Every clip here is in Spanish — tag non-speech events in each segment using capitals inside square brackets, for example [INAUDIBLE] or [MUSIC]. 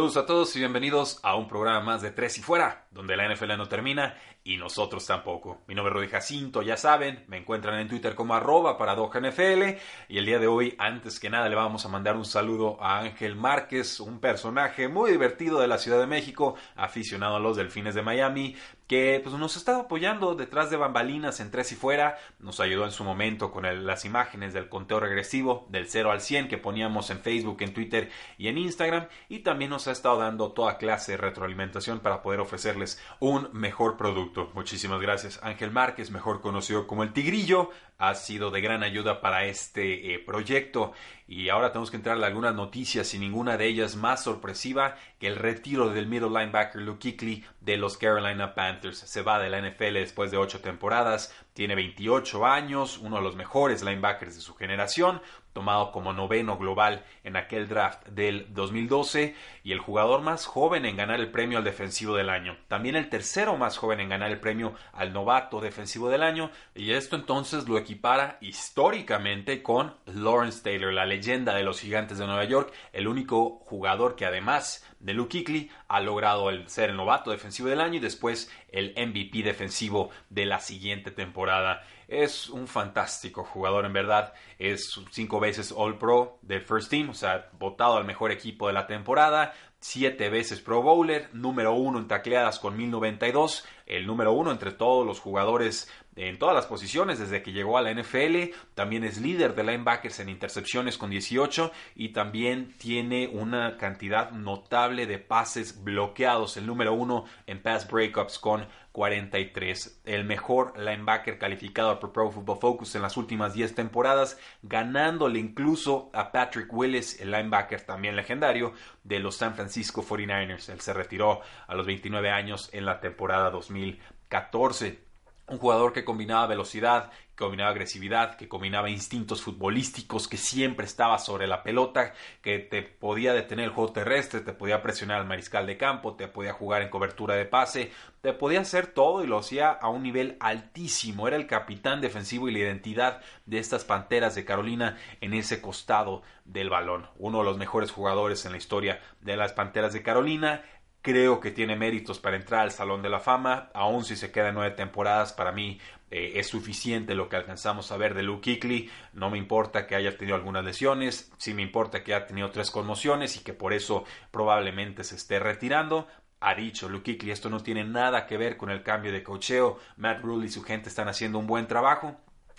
Saludos a todos y bienvenidos a un programa más de Tres y Fuera, donde la NFL no termina y nosotros tampoco. Mi nombre es Rudy Jacinto, ya saben, me encuentran en Twitter como arroba NFL y el día de hoy, antes que nada, le vamos a mandar un saludo a Ángel Márquez, un personaje muy divertido de la Ciudad de México, aficionado a los Delfines de Miami, que pues, nos está apoyando detrás de bambalinas en Tres y Fuera, nos ayudó en su momento con las imágenes del conteo regresivo del 0 al 100 que poníamos en Facebook, en Twitter y en Instagram, y también nos ha estado dando toda clase de retroalimentación para poder ofrecerles un mejor producto. Muchísimas gracias. Ángel Márquez, mejor conocido como el Tigrillo, ha sido de gran ayuda para este eh, proyecto y ahora tenemos que entrar a algunas noticias y ninguna de ellas más sorpresiva que el retiro del middle linebacker Luke Kuechly de los Carolina Panthers. Se va de la NFL después de ocho temporadas, tiene 28 años, uno de los mejores linebackers de su generación, tomado como noveno global en aquel draft del 2012 y el jugador más joven en ganar el premio al defensivo del año. También el tercero más joven en ganar el premio al novato defensivo del año y esto entonces lo equipara históricamente con Lawrence Taylor, la leyenda de los gigantes de Nueva York, el único jugador que además de Luke Kuechly ha logrado el ser el novato defensivo del año y después el MVP defensivo de la siguiente temporada. Es un fantástico jugador, en verdad. Es cinco veces All Pro del First Team, o sea, votado al mejor equipo de la temporada. Siete veces Pro Bowler, número uno en tacleadas con 1092, el número uno entre todos los jugadores en todas las posiciones desde que llegó a la NFL. También es líder de linebackers en intercepciones con 18 y también tiene una cantidad notable de pases bloqueados, el número uno en pass breakups con 43. El mejor linebacker calificado por Pro Football Focus en las últimas 10 temporadas, ganándole incluso a Patrick Willis, el linebacker también legendario de los San Francisco 49ers. Él se retiró a los 29 años en la temporada 2014 un jugador que combinaba velocidad, que combinaba agresividad, que combinaba instintos futbolísticos, que siempre estaba sobre la pelota, que te podía detener el juego terrestre, te podía presionar al mariscal de campo, te podía jugar en cobertura de pase, te podía hacer todo y lo hacía a un nivel altísimo. Era el capitán defensivo y la identidad de estas Panteras de Carolina en ese costado del balón. Uno de los mejores jugadores en la historia de las Panteras de Carolina Creo que tiene méritos para entrar al Salón de la Fama, aun si se queda nueve temporadas, para mí eh, es suficiente lo que alcanzamos a ver de Luke Kuechly. No me importa que haya tenido algunas lesiones, sí me importa que haya tenido tres conmociones y que por eso probablemente se esté retirando. Ha dicho Luke Kuechly, esto no tiene nada que ver con el cambio de cocheo. Matt Rule y su gente están haciendo un buen trabajo.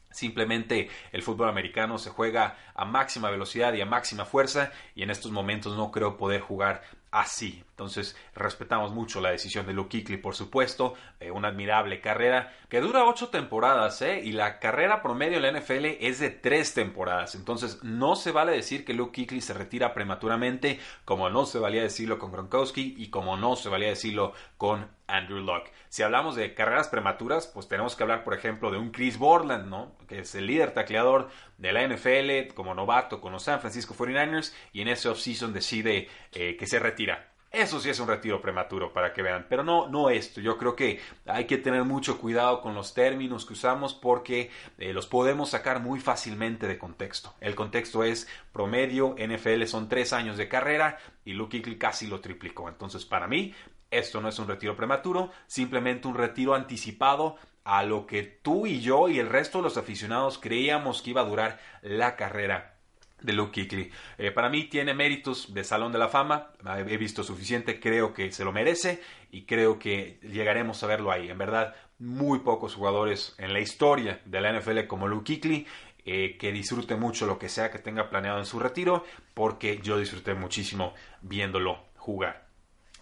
Simplemente el fútbol americano se juega a máxima velocidad y a máxima fuerza y en estos momentos no creo poder jugar así. Entonces, respetamos mucho la decisión de Luke Kuechly, por supuesto, eh, una admirable carrera que dura ocho temporadas, ¿eh? Y la carrera promedio en la NFL es de tres temporadas. Entonces, no se vale decir que Luke Kuechly se retira prematuramente, como no se valía decirlo con Gronkowski y como no se valía decirlo con Andrew Luck. Si hablamos de carreras prematuras, pues tenemos que hablar, por ejemplo, de un Chris Borland, ¿no? Que es el líder tacleador de la NFL como novato con los San Francisco 49ers y en ese offseason decide eh, que se retira. Eso sí es un retiro prematuro para que vean, pero no, no esto. Yo creo que hay que tener mucho cuidado con los términos que usamos porque eh, los podemos sacar muy fácilmente de contexto. El contexto es promedio, NFL son tres años de carrera y Luke Kuechly casi lo triplicó. Entonces, para mí, esto no es un retiro prematuro, simplemente un retiro anticipado a lo que tú y yo y el resto de los aficionados creíamos que iba a durar la carrera de Luke Kuechly. Eh, para mí tiene méritos de Salón de la Fama, he visto suficiente, creo que se lo merece y creo que llegaremos a verlo ahí. En verdad, muy pocos jugadores en la historia de la NFL como Luke Kuechly eh, que disfrute mucho lo que sea que tenga planeado en su retiro, porque yo disfruté muchísimo viéndolo jugar.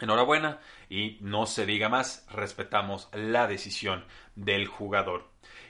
Enhorabuena y no se diga más, respetamos la decisión del jugador.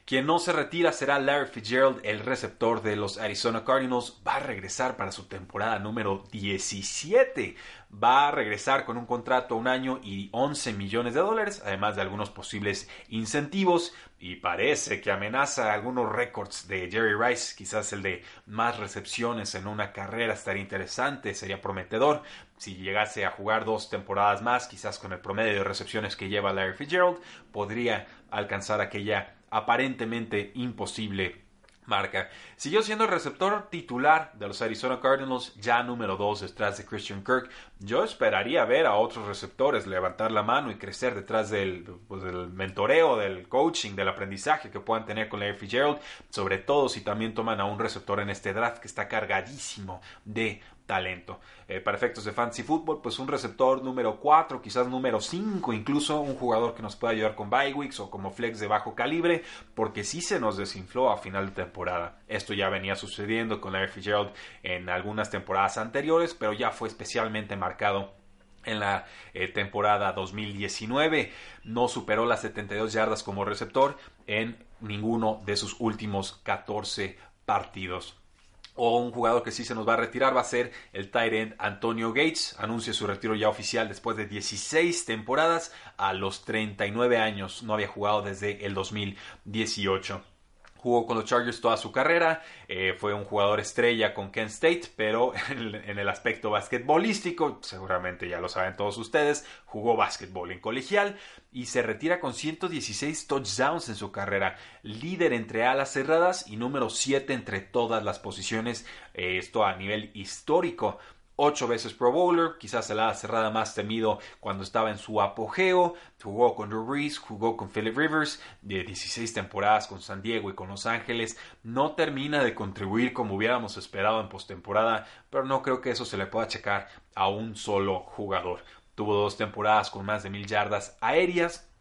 Quien no se retira será Larry Fitzgerald, el receptor de los Arizona Cardinals. Va a regresar para su temporada número 17. Va a regresar con un contrato a un año y 11 millones de dólares, además de algunos posibles incentivos. Y parece que amenaza algunos récords de Jerry Rice, quizás el de más recepciones en una carrera estaría interesante, sería prometedor. Si llegase a jugar dos temporadas más, quizás con el promedio de recepciones que lleva Larry Fitzgerald, podría alcanzar aquella aparentemente imposible marca. Siguió siendo el receptor titular de los Arizona Cardinals, ya número 2 detrás de Christian Kirk. Yo esperaría ver a otros receptores levantar la mano y crecer detrás del, pues, del mentoreo, del coaching, del aprendizaje que puedan tener con Larry Fitzgerald, sobre todo si también toman a un receptor en este draft que está cargadísimo de talento. Eh, para efectos de fantasy fútbol, pues un receptor número 4, quizás número 5, incluso un jugador que nos pueda ayudar con bye o como flex de bajo calibre, porque sí se nos desinfló a final de temporada. Esto ya venía sucediendo con Larry Fitzgerald en algunas temporadas anteriores, pero ya fue especialmente marcado en la eh, temporada 2019. No superó las 72 yardas como receptor en ninguno de sus últimos 14 partidos o un jugador que sí se nos va a retirar va a ser el tight Antonio Gates. Anuncia su retiro ya oficial después de 16 temporadas a los 39 años. No había jugado desde el 2018. Jugó con los Chargers toda su carrera, eh, fue un jugador estrella con Kent State, pero [LAUGHS] en, el aspecto basquetbolístico, seguramente ya lo saben todos ustedes, jugó básquetbol en colegial y se retira con 116 touchdowns en su carrera, líder entre alas cerradas y número 7 entre todas las posiciones, eh, esto a nivel histórico ocho veces Pro Bowler, quizás el ala cerrada más temido cuando estaba en su apogeo, jugó con Drew Brees, jugó con Philip Rivers, de 16 temporadas con San Diego y con Los Ángeles, no termina de contribuir como hubiéramos esperado en postemporada, pero no creo que eso se le pueda checar a un solo jugador. Tuvo dos temporadas con más de mil yardas aéreas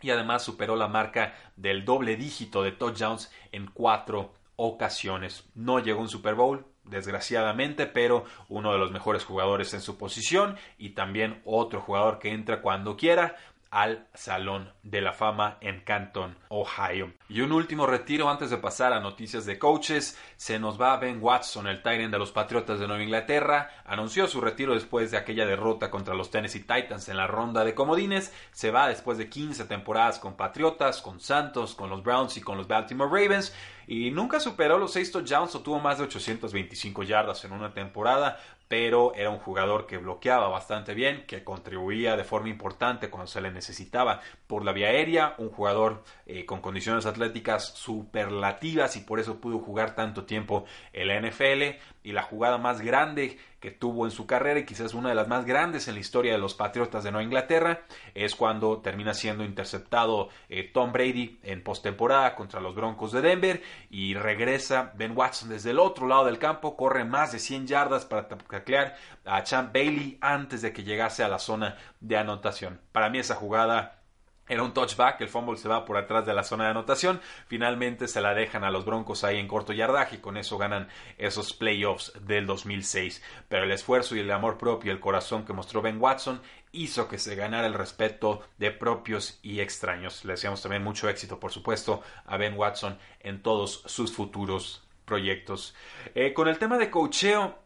y además superó la marca del doble dígito de touchdowns en cuatro ocasiones. No llegó a un Super Bowl, desgraciadamente, pero uno de los mejores jugadores en su posición y también otro jugador que entra cuando quiera al Salón de la Fama en Canton, Ohio. Y un último retiro antes de pasar a noticias de coaches. Se nos va Ben Watson, el Titan de los Patriotas de Nueva Inglaterra. Anunció su retiro después de aquella derrota contra los Tennessee Titans en la ronda de comodines. Se va después de 15 temporadas con Patriotas, con Santos, con los Browns y con los Baltimore Ravens y nunca superó los 6 touchdowns o tuvo más de 825 yardas en una temporada, pero era un jugador que bloqueaba bastante bien, que contribuía de forma importante cuando se le necesitaba por la vía aérea, un jugador eh, con condiciones atléticas superlativas y por eso pudo jugar tanto tiempo en la NFL y la jugada más grande que tuvo en su carrera y quizás una de las más grandes en la historia de los Patriotas de Nueva Inglaterra es cuando termina siendo interceptado eh, Tom Brady en postemporada contra los Broncos de Denver y regresa Ben Watson desde el otro lado del campo, corre más de 100 yardas para taclear a Champ Bailey antes de que llegase a la zona de anotación. Para mí esa jugada era un touchback, el fumble se va por atrás de la zona de anotación. Finalmente se la dejan a los Broncos ahí en corto yardaje y con eso ganan esos playoffs del 2006. Pero el esfuerzo y el amor propio y el corazón que mostró Ben Watson hizo que se ganara el respeto de propios y extraños. Le deseamos también mucho éxito, por supuesto, a Ben Watson en todos sus futuros proyectos. Eh, con el tema de cocheo,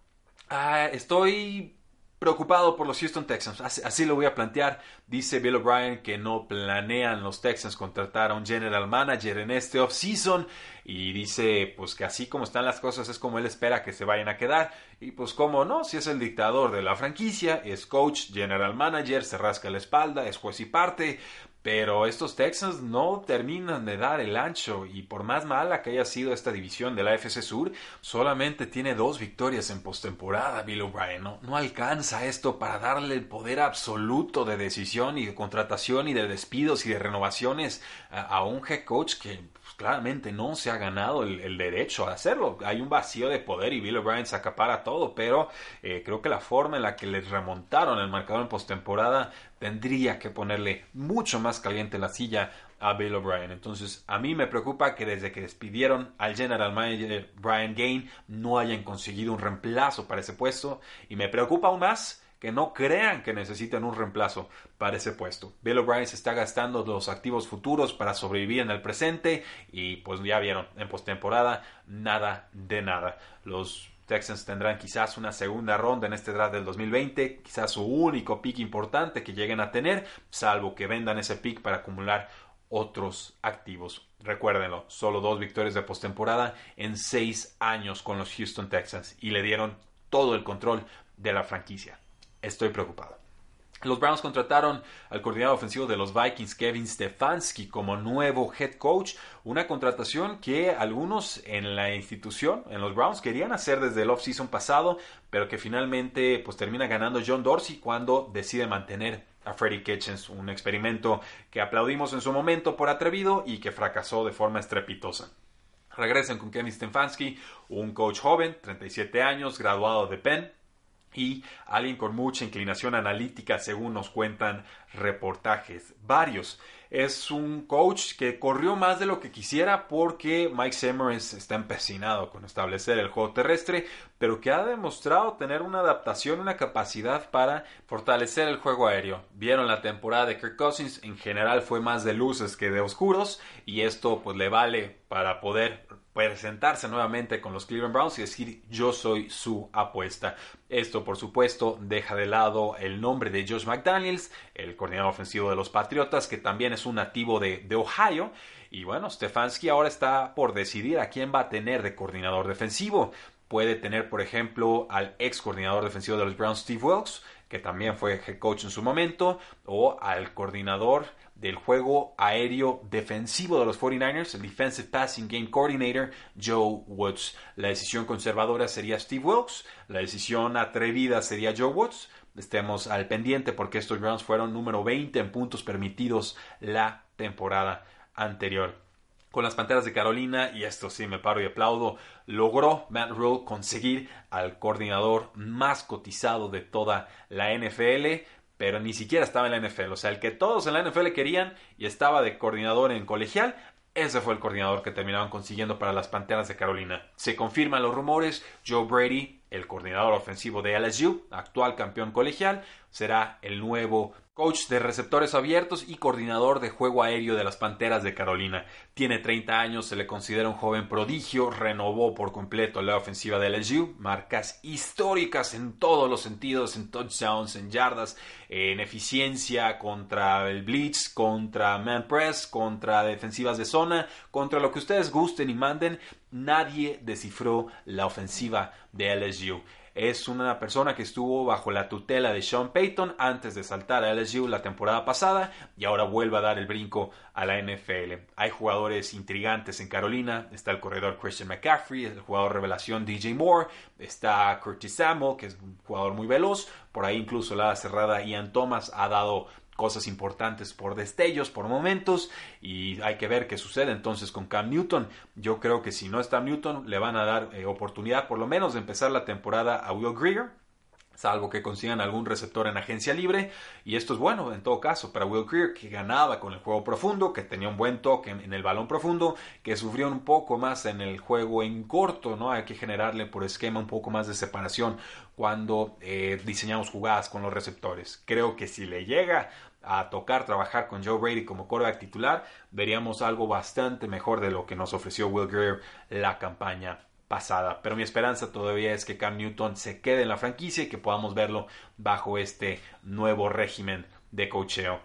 ah, estoy preocupado por los Houston Texans. Así, lo voy a plantear. Dice Bill O'Brien que no planean los Texans contratar a un general manager en este offseason. Y dice pues que así como están las cosas es como él espera que se vayan a quedar. Y pues como no, si es el dictador de la franquicia, es coach, general manager, se rasca la espalda, es juez y parte. Pero estos Texans no terminan de dar el ancho y por más mala que haya sido esta división de la FC Sur, solamente tiene dos victorias en postemporada Bill O'Brien. No, no alcanza esto para darle el poder absoluto de decisión y de contratación y de despidos y de renovaciones a, un head coach que pues, claramente no se ha ganado el, derecho a hacerlo. Hay un vacío de poder y Bill O'Brien se acapara todo, pero eh, creo que la forma en la que les remontaron el marcador en postemporada tendría que ponerle mucho más caliente la silla a Bill O'Brien. Entonces, a mí me preocupa que desde que despidieron al general manager Brian Gain no hayan conseguido un reemplazo para ese puesto y me preocupa aún más que no crean que necesitan un reemplazo para ese puesto. Bill O'Brien se está gastando los activos futuros para sobrevivir en el presente y pues ya vieron, en postemporada nada de nada. Los Texans tendrán quizás una segunda ronda en este draft del 2020, quizás su único pick importante que lleguen a tener, salvo que vendan ese pick para acumular otros activos. Recuérdenlo, solo dos victorias de postemporada en seis años con los Houston Texans y le dieron todo el control de la franquicia. Estoy preocupado. Los Browns contrataron al coordinador ofensivo de los Vikings, Kevin Stefanski, como nuevo head coach, una contratación que algunos en la institución, en los Browns, querían hacer desde el offseason pasado, pero que finalmente pues termina ganando John Dorsey cuando decide mantener a Freddie Kitchens, un experimento que aplaudimos en su momento por atrevido y que fracasó de forma estrepitosa. Regresen con Kevin Stefanski, un coach joven, 37 años, graduado de Penn, y alguien con mucha inclinación analítica, según nos cuentan reportajes varios. Es un coach que corrió más de lo que quisiera porque Mike Semmers está empecinado con establecer el juego terrestre, pero que ha demostrado tener una adaptación, una capacidad para fortalecer el juego aéreo. Vieron la temporada de Kirk Cousins, en general fue más de luces que de oscuros y esto pues le vale para poder presentarse nuevamente con los Cleveland Browns y decir yo soy su apuesta. Esto por supuesto deja de lado el nombre de Josh McDaniels, el coordinador ofensivo de los Patriotas, que también es un nativo de, de Ohio. Y bueno, Stefanski ahora está por decidir a quién va a tener de coordinador defensivo. Puede tener, por ejemplo, al ex coordinador defensivo de los Browns, Steve Wilkes, que también fue head coach en su momento, o al coordinador del juego aéreo defensivo de los 49ers, el Defensive Passing Game Coordinator Joe Woods. La decisión conservadora sería Steve Wilkes, la decisión atrevida sería Joe Woods. Estemos al pendiente porque estos Browns fueron número 20 en puntos permitidos la temporada anterior. Con las Panteras de Carolina, y esto sí me paro y aplaudo, logró Matt Rule conseguir al coordinador más cotizado de toda la NFL pero ni siquiera estaba en la NFL. O sea, el que todos en la NFL querían y estaba de coordinador en colegial, ese fue el coordinador que terminaron consiguiendo para las Panteras de Carolina. Se confirman los rumores, Joe Brady, el coordinador ofensivo de LSU, actual campeón colegial, será el nuevo coach de receptores abiertos y coordinador de juego aéreo de las Panteras de Carolina. Tiene 30 años, se le considera un joven prodigio, renovó por completo la ofensiva de LSU, marcas históricas en todos los sentidos, en touchdowns, en yardas, en eficiencia contra el blitz, contra man press, contra defensivas de zona, contra lo que ustedes gusten y manden. Nadie descifró la ofensiva de LSU. Es una persona que estuvo bajo la tutela de Sean Payton antes de saltar a LSU la temporada pasada y ahora vuelve a dar el brinco a la NFL. Hay jugadores intrigantes en Carolina. Está el corredor Christian McCaffrey, el jugador revelación DJ Moore. Está Curtis Samuel, que es un jugador muy veloz. Por ahí incluso la cerrada Ian Thomas ha dado cosas importantes por destellos, por momentos, y hay que ver qué sucede entonces con Cam Newton. Yo creo que si no está Newton, le van a dar eh, oportunidad por lo menos de empezar la temporada a Will Greer salvo que consigan algún receptor en agencia libre. Y esto es bueno en todo caso para Will Greer, que ganaba con el juego profundo, que tenía un buen toque en, el balón profundo, que sufrió un poco más en el juego en corto, ¿no? Hay que generarle por esquema un poco más de separación cuando eh, diseñamos jugadas con los receptores. Creo que si le llega a tocar trabajar con Joe Brady como quarterback titular, veríamos algo bastante mejor de lo que nos ofreció Will Greer la campaña Pero mi esperanza todavía es que Cam Newton se quede en la franquicia y que podamos verlo bajo este nuevo régimen de cocheo.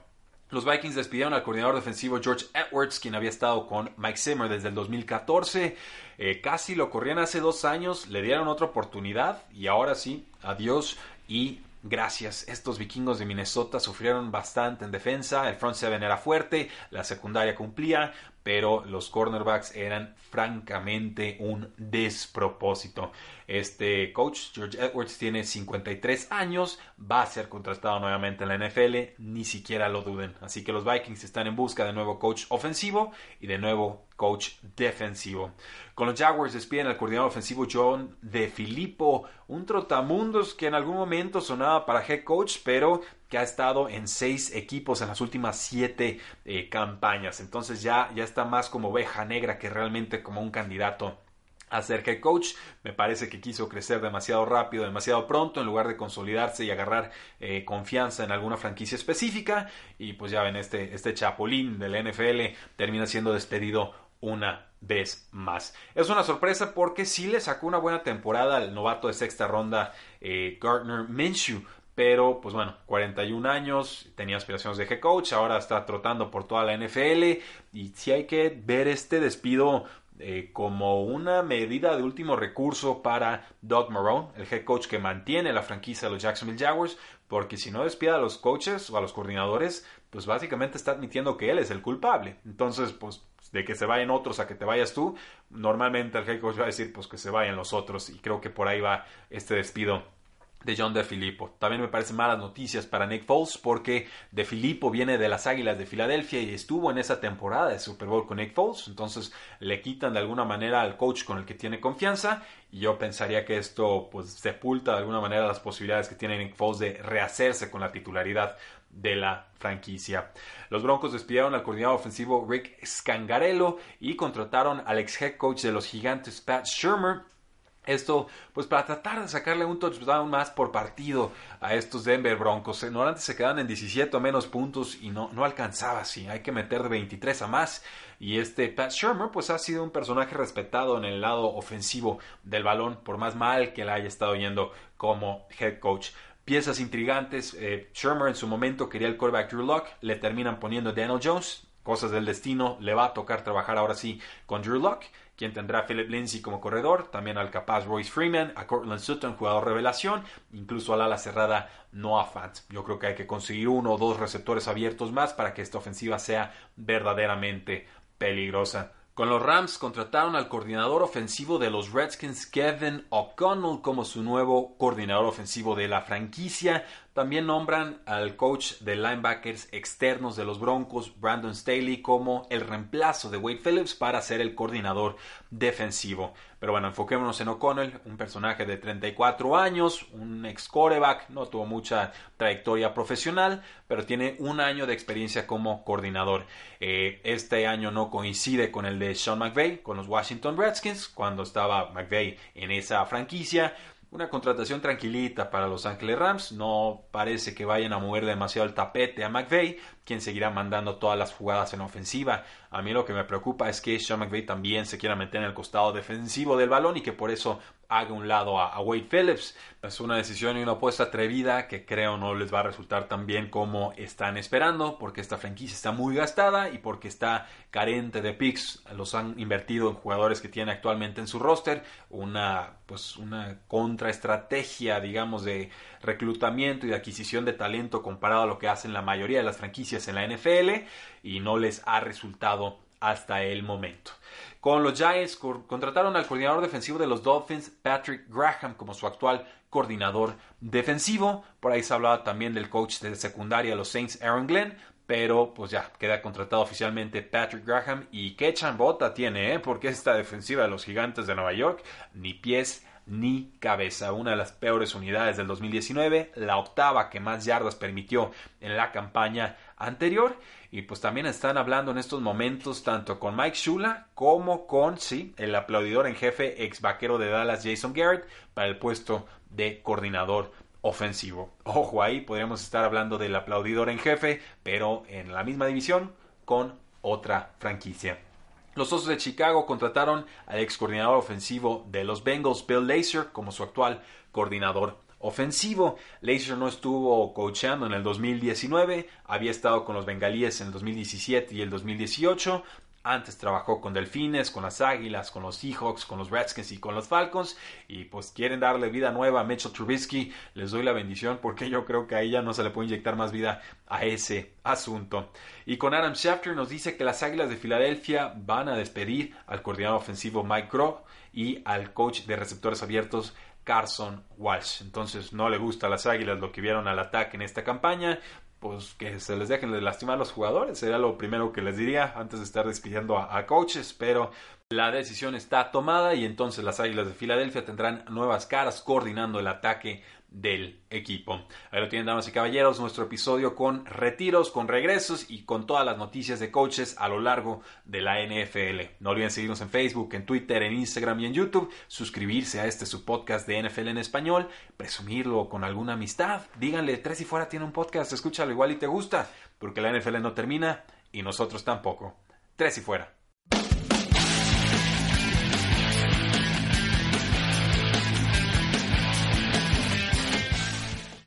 Los Vikings despidieron al coordinador defensivo George Edwards, quien había estado con Mike Zimmer desde el 2014. Eh, casi lo corrían hace dos años, le dieron otra oportunidad y ahora sí, adiós y gracias. Estos vikingos de Minnesota sufrieron bastante en defensa, el front seven era fuerte, la secundaria cumplía, pero los cornerbacks eran francamente un despropósito. Este coach, George Edwards, tiene 53 años, va a ser contratado nuevamente en la NFL, ni siquiera lo duden. Así que los Vikings están en busca de nuevo coach ofensivo y de nuevo coach defensivo. Con los Jaguars despiden al coordinador ofensivo John De Filippo, un trotamundos que en algún momento sonaba para head coach, pero que ha estado en seis equipos en las últimas siete eh, campañas. Entonces ya, ya está más como oveja negra que realmente como un candidato a ser head coach. Me parece que quiso crecer demasiado rápido, demasiado pronto, en lugar de consolidarse y agarrar eh, confianza en alguna franquicia específica. Y pues ya ven, este, este chapulín del NFL termina siendo despedido una vez más. Es una sorpresa porque sí le sacó una buena temporada al novato de sexta ronda eh, Gardner Minshew. Pero, pues bueno, 41 años, tenía aspiraciones de head coach, ahora está trotando por toda la NFL. Y sí hay que ver este despido eh, como una medida de último recurso para Doug Marone, el head coach que mantiene la franquicia de los Jacksonville Jaguars, porque si no despide a los coaches o a los coordinadores, pues básicamente está admitiendo que él es el culpable. Entonces, pues de que se vayan otros a que te vayas tú, normalmente el head coach va a decir pues que se vayan los otros y creo que por ahí va este despido de John De Filippo. También me parecen malas noticias para Nick Foles porque De Filippo viene de las Águilas de Filadelfia y estuvo en esa temporada de Super Bowl con Nick Foles, entonces le quitan de alguna manera al coach con el que tiene confianza y yo pensaría que esto pues sepulta de alguna manera las posibilidades que tiene Nick Foles de rehacerse con la titularidad de la franquicia. Los Broncos despidieron al coordinador ofensivo Rick Scangarello y contrataron al ex head coach de los Gigantes Pat Shermer esto, pues para tratar de sacarle un touchdown más por partido a estos Denver Broncos. Normalmente se quedan en 17 o menos puntos y no, no alcanzaba así. Hay que meter de 23 a más. Y este Pat Shermer, pues ha sido un personaje respetado en el lado ofensivo del balón, por más mal que le haya estado yendo como head coach piezas intrigantes. Eh, Shermer en su momento quería el quarterback Drew Lock, le terminan poniendo Daniel Jones. Cosas del destino, le va a tocar trabajar ahora sí con Drew Lock quien tendrá a Philip Lindsay como corredor, también al capaz Royce Freeman, a Cortland Sutton, jugador revelación, incluso al ala cerrada Noah Fant. Yo creo que hay que conseguir uno o dos receptores abiertos más para que esta ofensiva sea verdaderamente peligrosa. Con los Rams contrataron al coordinador ofensivo de los Redskins, Kevin O'Connell, como su nuevo coordinador ofensivo de la franquicia. También nombran al coach de linebackers externos de los Broncos, Brandon Staley, como el reemplazo de Wade Phillips para ser el coordinador defensivo. Pero bueno, enfoquémonos en O'Connell, un personaje de 34 años, un ex coreback, no tuvo mucha trayectoria profesional, pero tiene un año de experiencia como coordinador. Eh, este año no coincide con el de Sean McVay, con los Washington Redskins, cuando estaba McVay en esa franquicia una contratación tranquilita para los Ángeles Rams. No parece que vayan a mover demasiado el tapete a McVeigh, quien seguirá mandando todas las jugadas en ofensiva. A mí lo que me preocupa es que Sean McVay también se quiera meter en el costado defensivo del balón y que por eso haga un lado a, Wade Phillips. Es una decisión y una apuesta atrevida que creo no les va a resultar tan bien como están esperando, porque esta franquicia está muy gastada y porque está carente de picks. Los han invertido en jugadores que tiene actualmente en su roster. Una, pues, una contraestrategia, digamos, de reclutamiento y de adquisición de talento comparado a lo que hacen la mayoría de las franquicias en la NFL y no les ha resultado hasta el momento. Con los Giants contrataron al coordinador defensivo de los Dolphins, Patrick Graham, como su actual coordinador defensivo. Por ahí se hablaba también del coach de secundaria de los Saints, Aaron Glenn. Pero pues ya queda contratado oficialmente Patrick Graham. Y qué chambota tiene, ¿eh? Porque esta defensiva de los gigantes de Nueva York, ni pies ni cabeza. Una de las peores unidades del 2019, la octava que más yardas permitió en la campaña anterior. Y pues también están hablando en estos momentos tanto con Mike Shula como con, sí, el aplaudidor en jefe ex vaquero de Dallas, Jason Garrett, para el puesto de coordinador ofensivo. Ojo ahí, podríamos estar hablando del aplaudidor en jefe, pero en la misma división con otra franquicia. Los Osos de Chicago contrataron al ex coordinador ofensivo de los Bengals, Bill Lazor, como su actual coordinador ofensivo. Lazor no estuvo coachando en el 2019, había estado con los Bengalíes en el 2017 y el 2018. Antes trabajó con Delfines, con las Águilas, con los Seahawks, con los Redskins y con los Falcons. Y pues quieren darle vida nueva a Mitchell Trubisky. Les doy la bendición porque yo creo que a ella no se le puede inyectar más vida a ese asunto. Y con Adam Schefter nos dice que las Águilas de Filadelfia van a despedir al coordinador ofensivo Mike Crow y al coach de receptores abiertos Carson Walsh. Entonces no le gusta a las Águilas lo que vieron al ataque en esta campaña. Pues que se les dejen de lastimar a los jugadores. Sería lo primero que les diría antes de estar despidiendo a, a coaches. Pero la decisión está tomada y entonces las Águilas de Filadelfia tendrán nuevas caras coordinando el ataque del equipo. Ahí lo tienen, damas y caballeros, nuestro episodio con retiros, con regresos y con todas las noticias de coaches a lo largo de la NFL. No olviden seguirnos en Facebook, en Twitter, en Instagram y en YouTube, suscribirse a este su podcast de NFL en español, presumirlo con alguna amistad. Díganle, Tres y Fuera tiene un podcast, escúchalo igual y te gusta, porque la NFL no termina y nosotros tampoco. Tres y Fuera.